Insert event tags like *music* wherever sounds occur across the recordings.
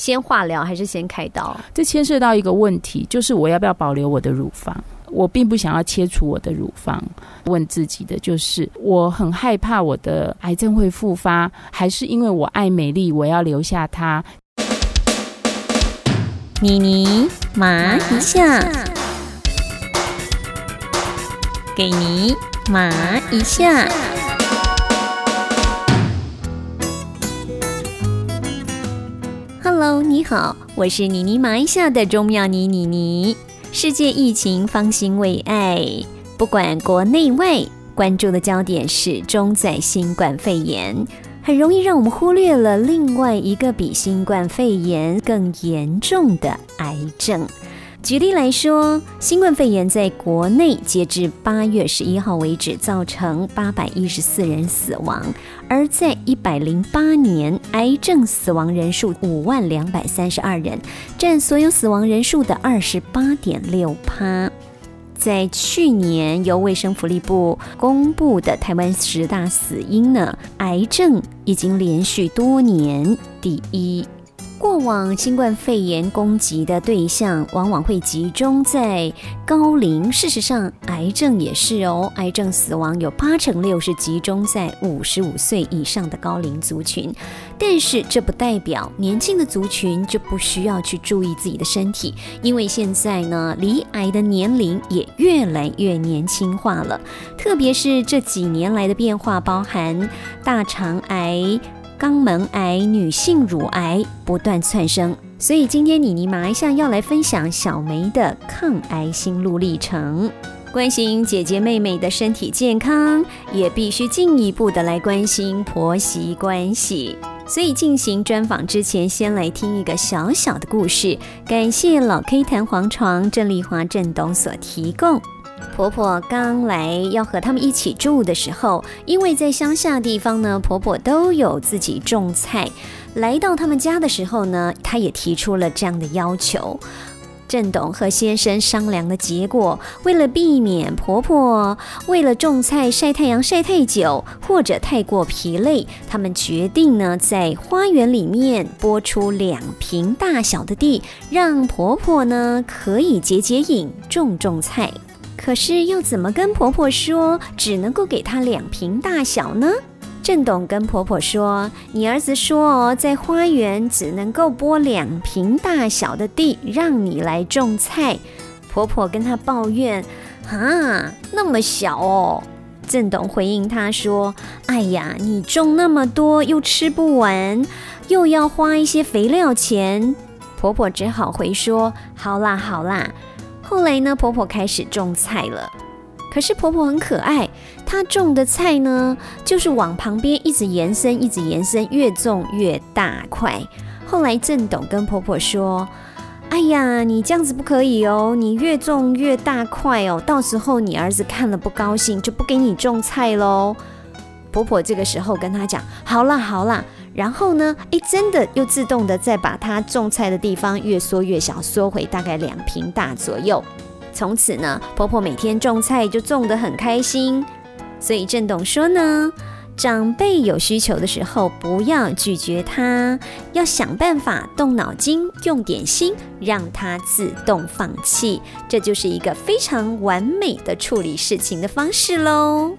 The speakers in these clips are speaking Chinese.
先化疗还是先开刀？这牵涉到一个问题，就是我要不要保留我的乳房？我并不想要切除我的乳房。问自己的就是，我很害怕我的癌症会复发，还是因为我爱美丽，我要留下它？妮妮麻一下，给你麻一下。Hello，你好，我是妮妮麻一下的钟妙妮妮妮。世界疫情方兴未艾，不管国内外，关注的焦点始终在新冠肺炎。很容易让我们忽略了另外一个比新冠肺炎更严重的癌症。举例来说，新冠肺炎在国内截至八月十一号为止，造成八百一十四人死亡；而在一百零八年，癌症死亡人数五万两百三十二人，占所有死亡人数的二十八点六趴。在去年由卫生福利部公布的台湾十大死因呢，癌症已经连续多年第一。过往新冠肺炎攻击的对象往往会集中在高龄，事实上，癌症也是哦。癌症死亡有八成六是集中在五十五岁以上的高龄族群，但是这不代表年轻的族群就不需要去注意自己的身体，因为现在呢，离癌的年龄也越来越年轻化了，特别是这几年来的变化，包含大肠癌。肛门癌、女性乳癌不断窜升，所以今天妮妮麻一下要来分享小梅的抗癌心路历程。关心姐姐妹妹的身体健康，也必须进一步的来关心婆媳关系。所以进行专访之前，先来听一个小小的故事。感谢老 K 弹簧床郑丽华郑董所提供。婆婆刚来要和他们一起住的时候，因为在乡下地方呢，婆婆都有自己种菜。来到他们家的时候呢，她也提出了这样的要求。郑董和先生商量的结果，为了避免婆婆为了种菜晒太阳晒太久或者太过疲累，他们决定呢，在花园里面拨出两平大小的地，让婆婆呢可以解解瘾，种种菜。可是要怎么跟婆婆说，只能够给她两瓶大小呢？郑董跟婆婆说：“你儿子说哦，在花园只能够拨两瓶大小的地，让你来种菜。”婆婆跟她抱怨：“啊，那么小哦。”郑董回应她说：“哎呀，你种那么多又吃不完，又要花一些肥料钱。”婆婆只好回说：“好啦，好啦。”后来呢，婆婆开始种菜了。可是婆婆很可爱，她种的菜呢，就是往旁边一直延伸，一直延伸，越种越大块。后来郑董跟婆婆说：“哎呀，你这样子不可以哦，你越种越大块哦，到时候你儿子看了不高兴，就不给你种菜喽。”婆婆这个时候跟他讲：“好啦，好啦。”然后呢？哎，真的又自动的再把它种菜的地方越缩越小，缩回大概两平大左右。从此呢，婆婆每天种菜就种得很开心。所以郑董说呢，长辈有需求的时候不要拒绝他，要想办法动脑筋，用点心，让他自动放弃。这就是一个非常完美的处理事情的方式喽。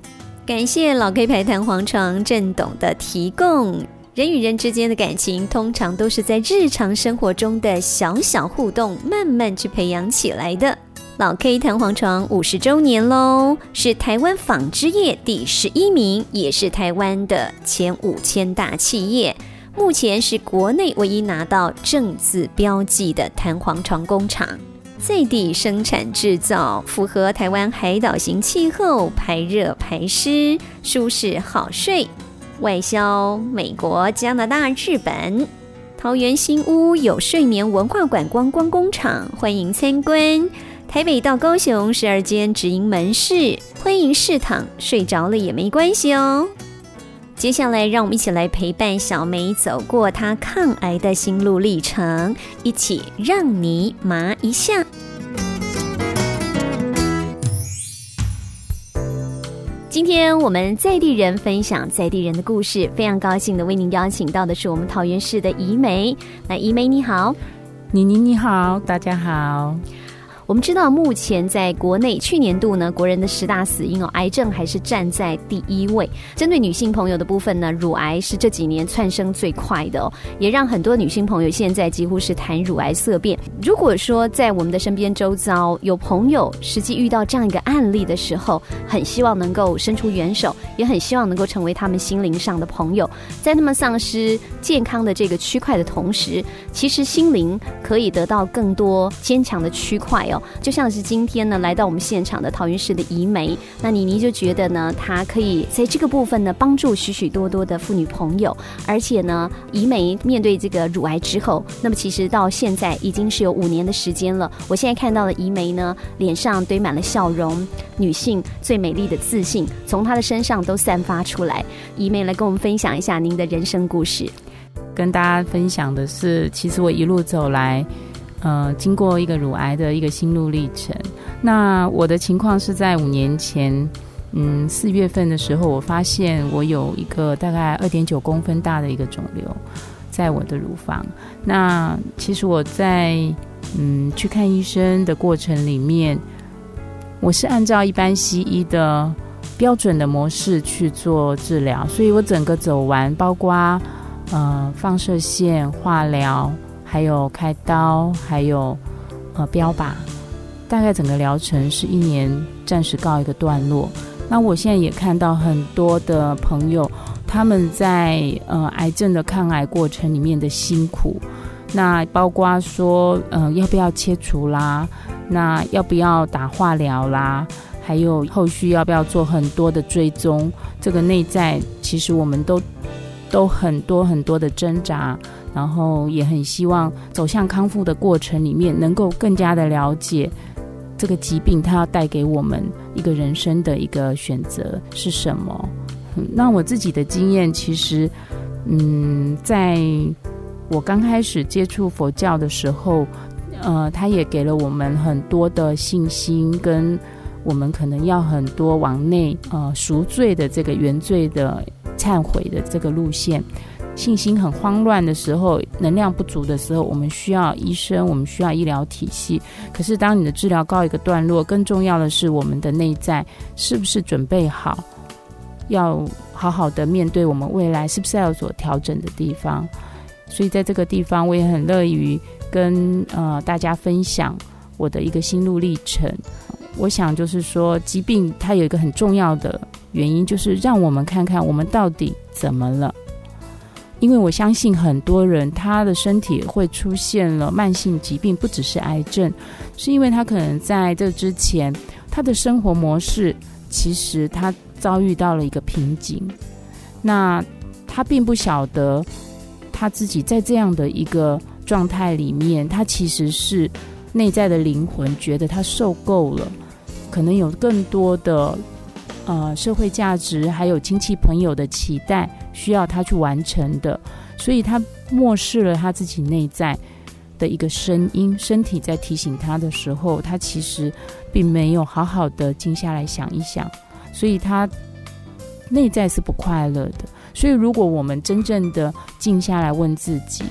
感谢老 K 牌弹簧床郑董的提供。人与人之间的感情，通常都是在日常生活中的小小互动，慢慢去培养起来的。老 K 弹簧床五十周年喽，是台湾纺织业第十一名，也是台湾的前五千大企业。目前是国内唯一拿到正字标记的弹簧床工厂，在地生产制造，符合台湾海岛型气候，排热排湿，舒适好睡。外销美国、加拿大、日本。桃园新屋有睡眠文化馆观光工厂，欢迎参观。台北到高雄十二间直营门市，欢迎试躺，睡着了也没关系哦。接下来，让我们一起来陪伴小梅走过她抗癌的心路历程，一起让你麻一下。今天我们在地人分享在地人的故事，非常高兴的为您邀请到的是我们桃园市的怡梅。那怡梅你好，妮妮你好，大家好。我们知道，目前在国内去年度呢，国人的十大死因哦，癌症还是站在第一位。针对女性朋友的部分呢，乳癌是这几年窜升最快的哦，也让很多女性朋友现在几乎是谈乳癌色变。如果说在我们的身边周遭有朋友实际遇到这样一个案例的时候，很希望能够伸出援手，也很希望能够成为他们心灵上的朋友，在他们丧失健康的这个区块的同时，其实心灵可以得到更多坚强的区块哦。就像是今天呢，来到我们现场的桃园市的怡梅，那妮妮就觉得呢，她可以在这个部分呢，帮助许许多多的妇女朋友。而且呢，怡梅面对这个乳癌之后，那么其实到现在已经是有五年的时间了。我现在看到的怡梅呢，脸上堆满了笑容，女性最美丽的自信从她的身上都散发出来。怡梅来跟我们分享一下您的人生故事。跟大家分享的是，其实我一路走来。呃，经过一个乳癌的一个心路历程，那我的情况是在五年前，嗯，四月份的时候，我发现我有一个大概二点九公分大的一个肿瘤在我的乳房。那其实我在嗯去看医生的过程里面，我是按照一般西医的标准的模式去做治疗，所以我整个走完，包括呃放射线、化疗。还有开刀，还有呃标靶，大概整个疗程是一年，暂时告一个段落。那我现在也看到很多的朋友，他们在呃癌症的抗癌过程里面的辛苦，那包括说呃要不要切除啦，那要不要打化疗啦，还有后续要不要做很多的追踪，这个内在其实我们都都很多很多的挣扎。然后也很希望走向康复的过程里面，能够更加的了解这个疾病，它要带给我们一个人生的一个选择是什么。那我自己的经验，其实，嗯，在我刚开始接触佛教的时候，呃，他也给了我们很多的信心，跟我们可能要很多往内呃赎罪的这个原罪的忏悔的这个路线。信心很慌乱的时候，能量不足的时候，我们需要医生，我们需要医疗体系。可是，当你的治疗告一个段落，更重要的是我们的内在是不是准备好，要好好的面对我们未来，是不是要有所调整的地方？所以，在这个地方，我也很乐于跟呃大家分享我的一个心路历程。我想，就是说，疾病它有一个很重要的原因，就是让我们看看我们到底怎么了。因为我相信很多人他的身体会出现了慢性疾病，不只是癌症，是因为他可能在这之前他的生活模式其实他遭遇到了一个瓶颈，那他并不晓得他自己在这样的一个状态里面，他其实是内在的灵魂觉得他受够了，可能有更多的呃社会价值，还有亲戚朋友的期待。需要他去完成的，所以他漠视了他自己内在的一个声音，身体在提醒他的时候，他其实并没有好好的静下来想一想，所以他内在是不快乐的。所以，如果我们真正的静下来问自己，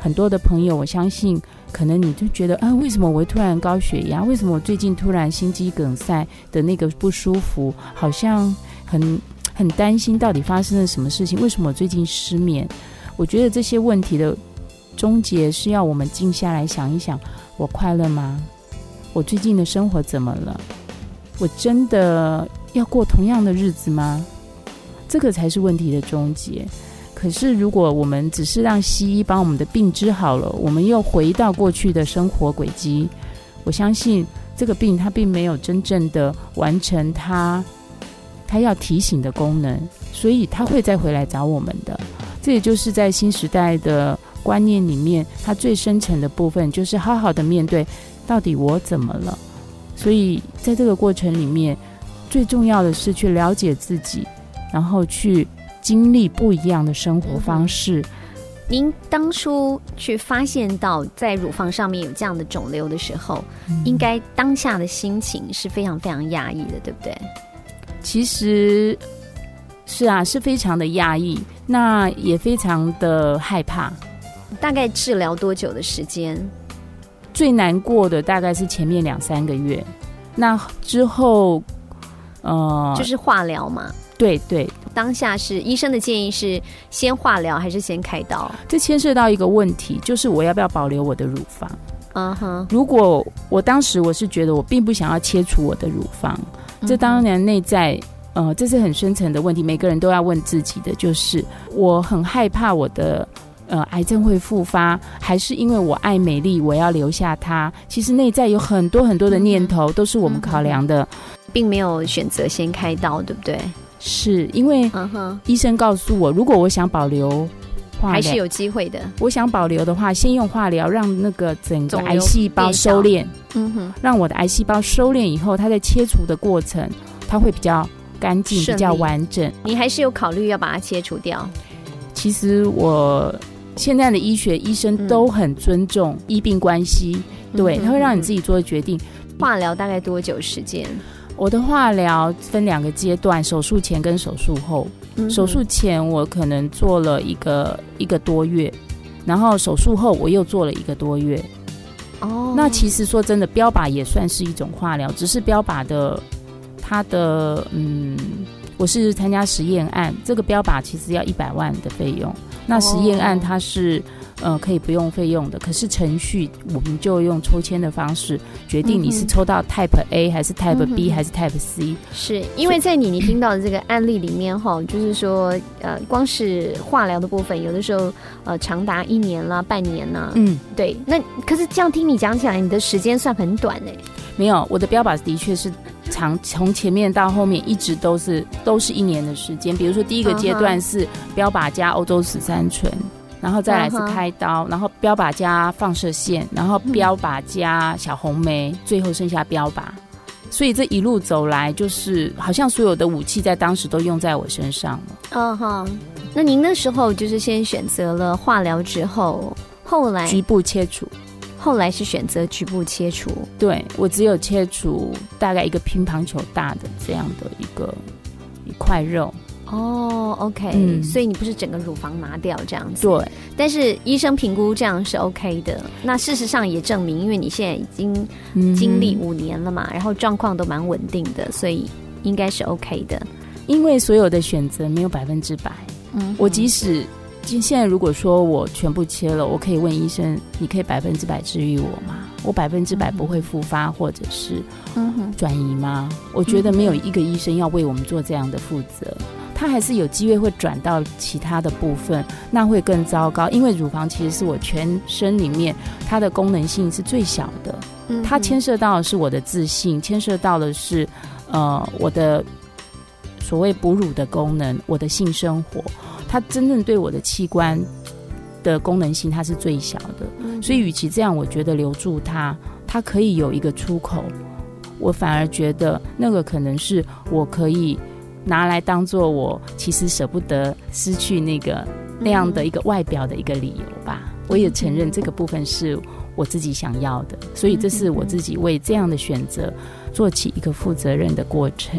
很多的朋友，我相信，可能你就觉得啊，为什么我会突然高血压？为什么我最近突然心肌梗塞的那个不舒服，好像很。很担心到底发生了什么事情？为什么我最近失眠？我觉得这些问题的终结是要我们静下来想一想：我快乐吗？我最近的生活怎么了？我真的要过同样的日子吗？这个才是问题的终结。可是如果我们只是让西医把我们的病治好了，我们又回到过去的生活轨迹，我相信这个病它并没有真正的完成它。他要提醒的功能，所以他会再回来找我们的。这也就是在新时代的观念里面，它最深层的部分就是好好的面对，到底我怎么了。所以在这个过程里面，最重要的是去了解自己，然后去经历不一样的生活方式。您当初去发现到在乳房上面有这样的肿瘤的时候，应该当下的心情是非常非常压抑的，对不对？其实是啊，是非常的压抑，那也非常的害怕。大概治疗多久的时间？最难过的大概是前面两三个月，那之后，呃，就是化疗嘛。对对，当下是医生的建议是先化疗还是先开刀？这牵涉到一个问题，就是我要不要保留我的乳房？嗯哼，如果我当时我是觉得我并不想要切除我的乳房，这当然内在呃，这是很深层的问题，每个人都要问自己的，就是我很害怕我的呃癌症会复发，还是因为我爱美丽，我要留下它？其实内在有很多很多的念头，都是我们考量的，并没有选择先开刀，对不对？是因为医生告诉我，如果我想保留。还是有机会的。我想保留的话，先用化疗让那个整个癌细胞收敛，嗯哼，让我的癌细胞收敛以后，它在切除的过程，它会比较干净、比较完整。你还是有考虑要把它切除掉？其实我现在的医学医生都很尊重医病关系，对，他会让你自己做决定。化疗大概多久时间？我的化疗分两个阶段，手术前跟手术后。手术前我可能做了一个一个多月，然后手术后我又做了一个多月。哦，那其实说真的，标靶也算是一种化疗，只是标靶的它的嗯，我是参加实验案，这个标靶其实要一百万的费用，那实验案它是。呃，可以不用费用的，可是程序我们就用抽签的方式决定你是抽到 Type A 还是 Type B 还是 Type C。是因为在你你听到的这个案例里面哈，就是说呃，光是化疗的部分，有的时候呃长达一年啦、半年呐。嗯，对。那可是这样听你讲起来，你的时间算很短哎。没有，我的标靶的确是长，从前面到后面一直都是都是一年的时间。比如说第一个阶段是标靶加欧洲十三醇。然后再来是开刀，然后标靶加放射线，然后标靶加小红梅，最后剩下标靶。所以这一路走来，就是好像所有的武器在当时都用在我身上了。嗯哼，那您那时候就是先选择了化疗之后，后来局部切除，后来是选择局部切除。对我只有切除大概一个乒乓球大的这样的一个一块肉。哦，OK，所以你不是整个乳房拿掉这样子，对。但是医生评估这样是 OK 的。那事实上也证明，因为你现在已经经历五年了嘛，然后状况都蛮稳定的，所以应该是 OK 的。因为所有的选择没有百分之百。嗯，我即使现现在如果说我全部切了，我可以问医生，你可以百分之百治愈我吗？我百分之百不会复发或者是转移吗？我觉得没有一个医生要为我们做这样的负责。他还是有机会会转到其他的部分，那会更糟糕。因为乳房其实是我全身里面它的功能性是最小的，它牵涉到的是我的自信，牵涉到的是呃我的所谓哺乳的功能，我的性生活，它真正对我的器官的功能性它是最小的。所以，与其这样，我觉得留住它，它可以有一个出口，我反而觉得那个可能是我可以。拿来当做我其实舍不得失去那个那样的一个外表的一个理由吧。我也承认这个部分是我自己想要的，所以这是我自己为这样的选择做起一个负责任的过程。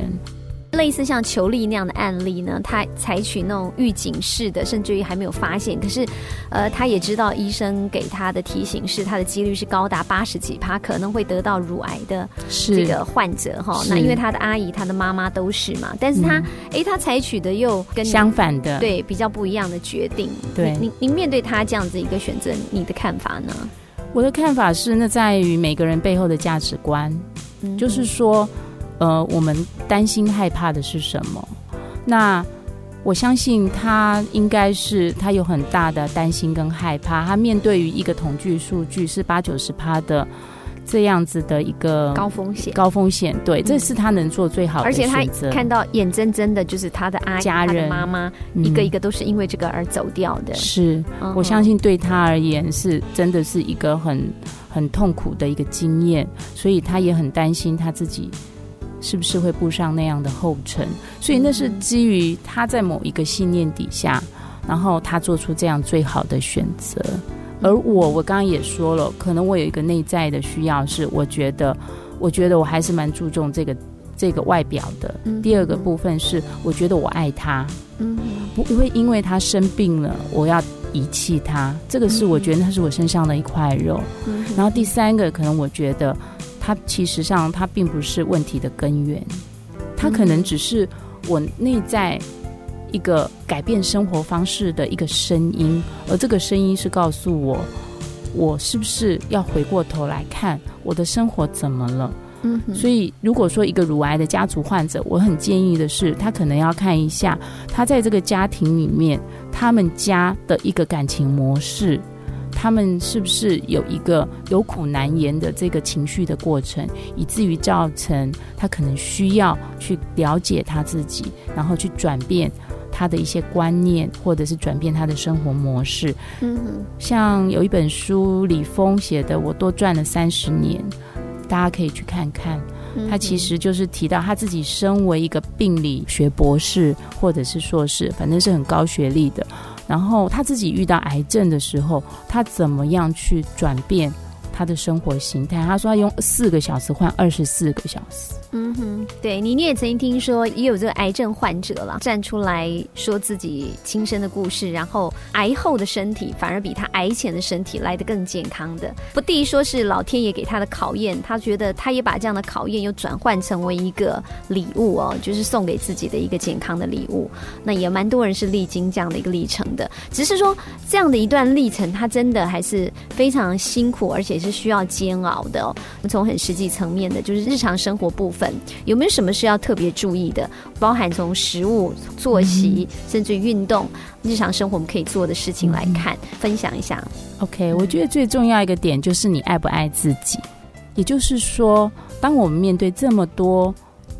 类似像裘丽那样的案例呢，他采取那种预警式的，甚至于还没有发现，可是，呃，他也知道医生给他的提醒是他的几率是高达八十几趴，可能会得到乳癌的这个患者哈。那因为他的阿姨、他的妈妈都是嘛，但是他，哎，他采取的又跟相反的，对，比较不一样的决定。对，您您面对他这样子一个选择，你的看法呢？我的看法是，那在于每个人背后的价值观，就是说。呃，我们担心害怕的是什么？那我相信他应该是他有很大的担心跟害怕。他面对于一个统计数据是八九十趴的这样子的一个高风险，高风险，对，这是他能做最好的选择。看到眼睁睁的，就是他的阿家人、妈妈一个一个都是因为这个而走掉的。是，我相信对他而言是真的是一个很很痛苦的一个经验，所以他也很担心他自己。是不是会步上那样的后尘？所以那是基于他在某一个信念底下，然后他做出这样最好的选择。而我，我刚刚也说了，可能我有一个内在的需要，是我觉得，我觉得我还是蛮注重这个这个外表的。第二个部分是，我觉得我爱他，嗯，不会因为他生病了，我要遗弃他。这个是我觉得他是我身上的一块肉。然后第三个，可能我觉得他其实上它并不是问题的根源，它可能只是我内在一个改变生活方式的一个声音，而这个声音是告诉我，我是不是要回过头来看我的生活怎么了。嗯，所以如果说一个乳癌的家族患者，我很建议的是，他可能要看一下他在这个家庭里面，他们家的一个感情模式，他们是不是有一个有苦难言的这个情绪的过程，以至于造成他可能需要去了解他自己，然后去转变他的一些观念，或者是转变他的生活模式。嗯哼，像有一本书李峰写的《我多赚了三十年》。大家可以去看看，他其实就是提到他自己身为一个病理学博士或者是硕士，反正是很高学历的。然后他自己遇到癌症的时候，他怎么样去转变他的生活形态？他说他用四个小时换二十四个小时。嗯哼，对你，你也曾经听说也有这个癌症患者了，站出来说自己亲身的故事，然后癌后的身体反而比他癌前的身体来得更健康的。不第一说是老天爷给他的考验，他觉得他也把这样的考验又转换成为一个礼物哦，就是送给自己的一个健康的礼物。那也蛮多人是历经这样的一个历程的，只是说这样的一段历程，他真的还是非常辛苦，而且是需要煎熬的哦。从很实际层面的，就是日常生活部分。有没有什么是要特别注意的？包含从食物、作息，甚至运动、日常生活我们可以做的事情来看，分享一下。OK，我觉得最重要一个点就是你爱不爱自己。也就是说，当我们面对这么多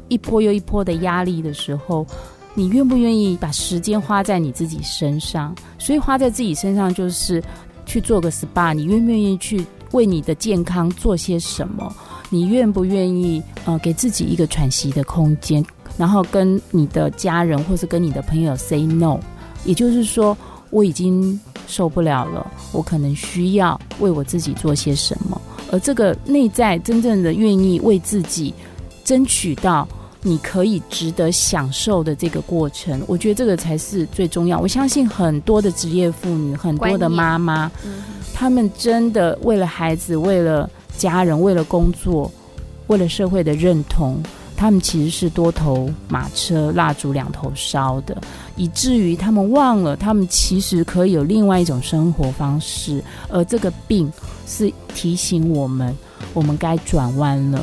一波又一波的压力的时候，你愿不愿意把时间花在你自己身上？所以花在自己身上就是去做个 SPA，你愿不愿意去为你的健康做些什么？你愿不愿意呃给自己一个喘息的空间，然后跟你的家人或是跟你的朋友 say no，也就是说我已经受不了了，我可能需要为我自己做些什么，而这个内在真正的愿意为自己争取到你可以值得享受的这个过程，我觉得这个才是最重要。我相信很多的职业妇女，很多的妈妈，她们真的为了孩子，为了。家人为了工作，为了社会的认同，他们其实是多头马车，蜡烛两头烧的，以至于他们忘了，他们其实可以有另外一种生活方式。而这个病是提醒我们，我们该转弯了。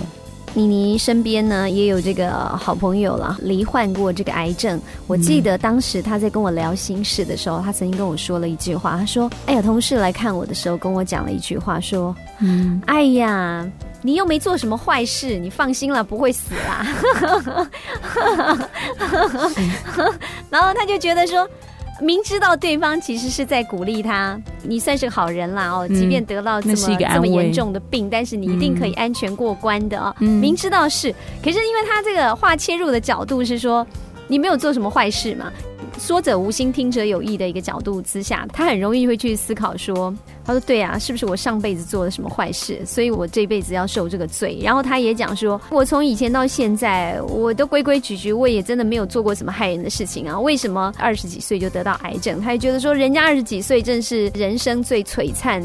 妮妮身边呢也有这个好朋友了，罹患过这个癌症。我记得当时她在跟我聊心事的时候，她曾经跟我说了一句话，她说：“哎呀，同事来看我的时候，跟我讲了一句话，说，嗯，哎呀，你又没做什么坏事，你放心了，不会死啦。” *laughs* 然后他就觉得说。*laughs* 明知道对方其实是在鼓励他，你算是好人啦哦，即便得到这么这么严重的病，但是你一定可以安全过关的哦。明知道是，可是因为他这个话切入的角度是说，你没有做什么坏事嘛。说者无心，听者有意的一个角度之下，他很容易会去思考说：“他说对啊，是不是我上辈子做了什么坏事，所以我这辈子要受这个罪？”然后他也讲说：“我从以前到现在，我都规规矩矩，我也真的没有做过什么害人的事情啊，为什么二十几岁就得到癌症？”他也觉得说，人家二十几岁正是人生最璀璨、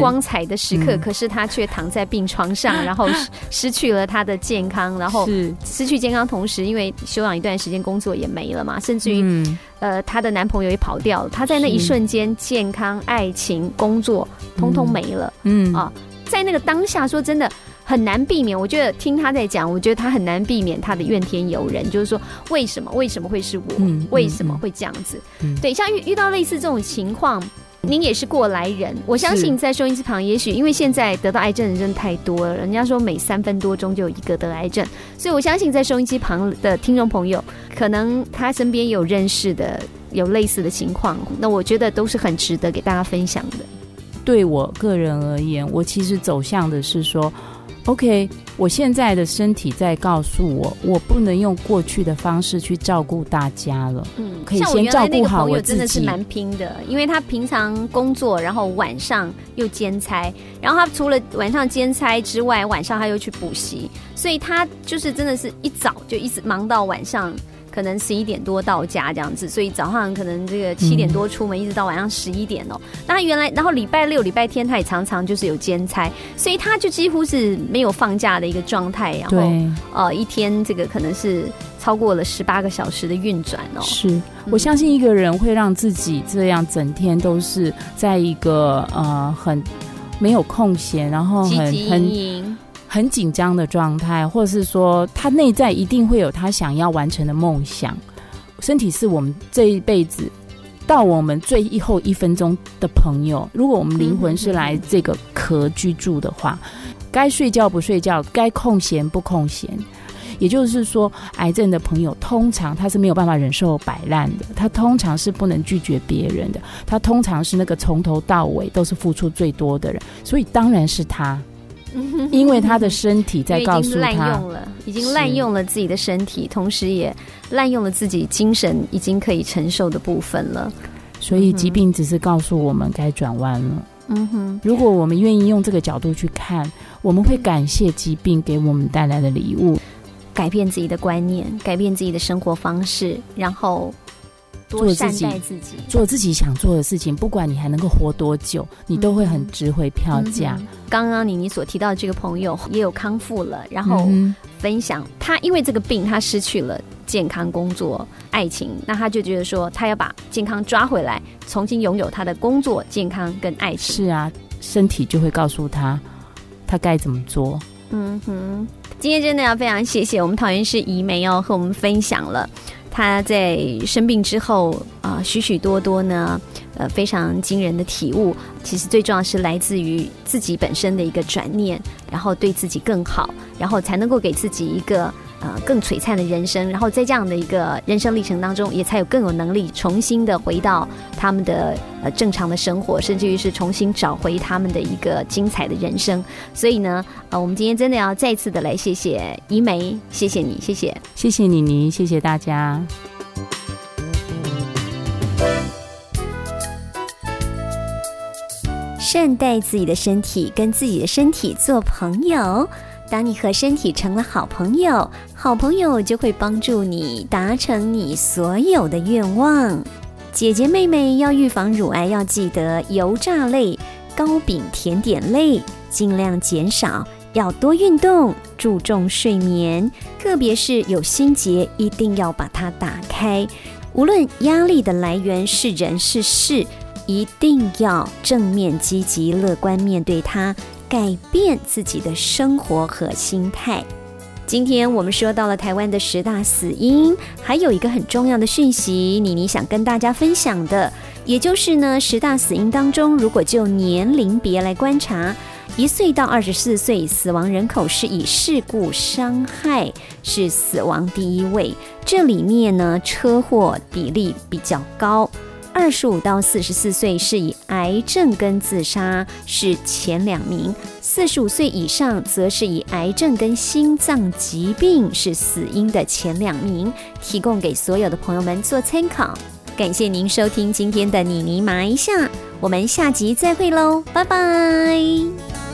光彩的时刻，可是他却躺在病床上，*laughs* 然后失去了他的健康，然后失去健康同时，因为休养一段时间，工作也没了嘛，甚至于。呃，她的男朋友也跑掉了，她在那一瞬间，健康、爱情、工作，通通没了。嗯啊，在那个当下，说真的很难避免。我觉得听她在讲，我觉得她很难避免她的怨天尤人，就是说为什么为什么会是我？为什么会这样子？对，像遇遇到类似这种情况。您也是过来人，我相信在收音机旁，也许因为现在得到癌症的人太多了，人家说每三分多钟就有一个得癌症，所以我相信在收音机旁的听众朋友，可能他身边有认识的有类似的情况，那我觉得都是很值得给大家分享的。对我个人而言，我其实走向的是说，OK，我现在的身体在告诉我，我不能用过去的方式去照顾大家了。嗯，可以先照顾好我自朋友真的是。蛮拼的，因为他平常工作，然后晚上又兼差，然后他除了晚上兼差之外，晚上他又去补习，所以他就是真的是一早就一直忙到晚上。可能十一点多到家这样子，所以早上可能这个七点多出门，一直到晚上十一点哦。那他原来，然后礼拜六、礼拜天他也常常就是有兼差，所以他就几乎是没有放假的一个状态。然后对，呃，一天这个可能是超过了十八个小时的运转哦。是我相信一个人会让自己这样整天都是在一个呃很没有空闲，然后很很紧张的状态，或者是说他内在一定会有他想要完成的梦想。身体是我们这一辈子到我们最后一分钟的朋友。如果我们灵魂是来这个壳居住的话，该睡觉不睡觉，该空闲不空闲。也就是说，癌症的朋友通常他是没有办法忍受摆烂的，他通常是不能拒绝别人的，他通常是那个从头到尾都是付出最多的人，所以当然是他，*laughs* 因为他的身体在告诉他已经滥他，用了，已经滥用了自己的身体，同时也滥用了自己精神已经可以承受的部分了。所以疾病只是告诉我们该转弯了。嗯哼，如果我们愿意用这个角度去看，我们会感谢疾病给我们带来的礼物。改变自己的观念，改变自己的生活方式，然后多善做自己待自己。做自己想做的事情，不管你还能够活多久，你都会很值回票价。刚刚你你所提到的这个朋友也有康复了，然后嗯分享他因为这个病，他失去了健康、工作、爱情，那他就觉得说，他要把健康抓回来，重新拥有他的工作、健康跟爱情。是啊，身体就会告诉他他该怎么做。嗯哼，今天真的要非常谢谢我们桃园市怡梅哦，和我们分享了她在生病之后啊、许许多多呢，呃，非常惊人的体悟。其实最重要是来自于自己本身的一个转念，然后对自己更好，然后才能够给自己一个呃更璀璨的人生。然后在这样的一个人生历程当中，也才有更有能力重新的回到他们的呃正常的生活，甚至于是重新找回他们的一个精彩的人生。所以呢，呃，我们今天真的要再次的来谢谢怡梅，谢谢你，谢谢。谢谢妮妮，谢谢大家。善待自己的身体，跟自己的身体做朋友。当你和身体成了好朋友，好朋友就会帮助你达成你所有的愿望。姐姐妹妹要预防乳癌，要记得油炸类、糕饼、甜点类尽量减少，要多运动，注重睡眠，特别是有心结，一定要把它打开。无论压力的来源是人是事，一定要正面、积极、乐观面对它，改变自己的生活和心态。今天我们说到了台湾的十大死因，还有一个很重要的讯息，妮妮想跟大家分享的，也就是呢，十大死因当中，如果就年龄别来观察，一岁到二十四岁死亡人口是以事故伤害是死亡第一位，这里面呢，车祸比例比较高。二十五到四十四岁是以癌症跟自杀是前两名，四十五岁以上则是以癌症跟心脏疾病是死因的前两名，提供给所有的朋友们做参考。感谢您收听今天的妮妮麻一下，我们下集再会喽，拜拜。